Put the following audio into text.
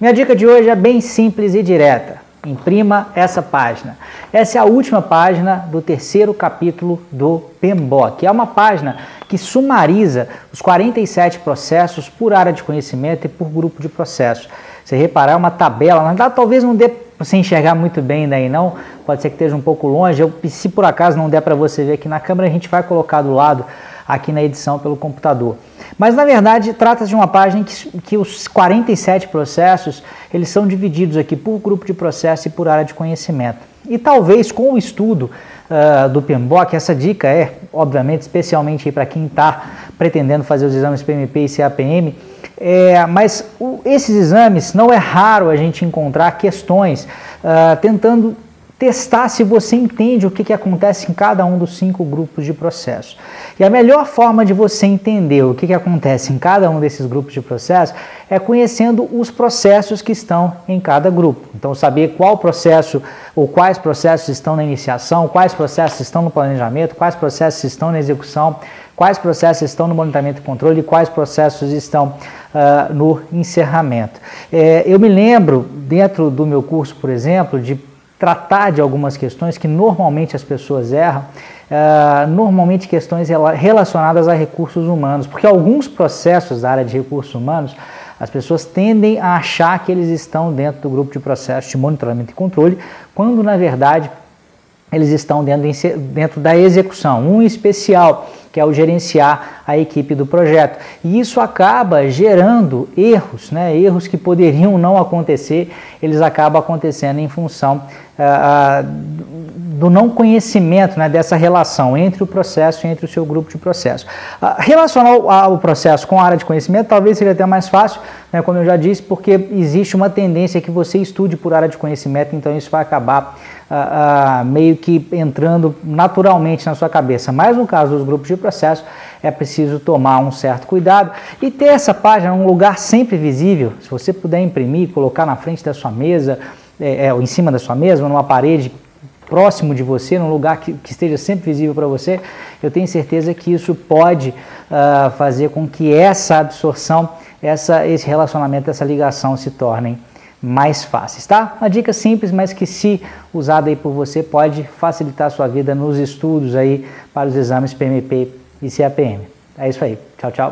Minha dica de hoje é bem simples e direta. Imprima essa página. Essa é a última página do terceiro capítulo do PMBOK, é uma página que sumariza os 47 processos por área de conhecimento e por grupo de processos. Você reparar, é uma tabela, na verdade, talvez não dê para você enxergar muito bem daí não, pode ser que esteja um pouco longe. Eu, se por acaso não der para você ver aqui na câmera, a gente vai colocar do lado aqui na edição pelo computador. Mas na verdade trata-se de uma página que, que os 47 processos eles são divididos aqui por grupo de processo e por área de conhecimento. E talvez com o estudo uh, do PMBOK, essa dica é, obviamente, especialmente para quem está pretendendo fazer os exames PMP e CAPM, é, mas o, esses exames não é raro a gente encontrar questões uh, tentando testar se você entende o que, que acontece em cada um dos cinco grupos de processo. E a melhor forma de você entender o que, que acontece em cada um desses grupos de processo é conhecendo os processos que estão em cada grupo. Então, saber qual processo ou quais processos estão na iniciação, quais processos estão no planejamento, quais processos estão na execução, quais processos estão no monitoramento e controle e quais processos estão uh, no encerramento. É, eu me lembro, dentro do meu curso, por exemplo, de tratar de algumas questões que normalmente as pessoas erram, uh, normalmente questões relacionadas a recursos humanos, porque alguns processos da área de recursos humanos as pessoas tendem a achar que eles estão dentro do grupo de processos de monitoramento e controle, quando na verdade eles estão dentro, dentro da execução. Um especial, que é o gerenciar a equipe do projeto. E isso acaba gerando erros, né? erros que poderiam não acontecer, eles acabam acontecendo em função uh, do não conhecimento né, dessa relação entre o processo e entre o seu grupo de processo. Uh, relacionar o, processo com a área de conhecimento talvez seja até mais fácil, né, como eu já disse, porque existe uma tendência que você estude por área de conhecimento, então isso vai acabar uh, meio que entrando naturalmente na sua cabeça. Mas no caso dos grupos de processo, é preciso tomar um certo cuidado e ter essa página um lugar sempre visível. Se você puder imprimir, colocar na frente da sua mesa, é, é, ou em cima da sua mesa, numa parede próximo de você, num lugar que, que esteja sempre visível para você, eu tenho certeza que isso pode uh, fazer com que essa absorção, essa, esse relacionamento, essa ligação se tornem mais fáceis, tá? Uma dica simples, mas que se usada aí por você pode facilitar a sua vida nos estudos aí para os exames PMP e CAPM. É isso aí. Tchau, tchau.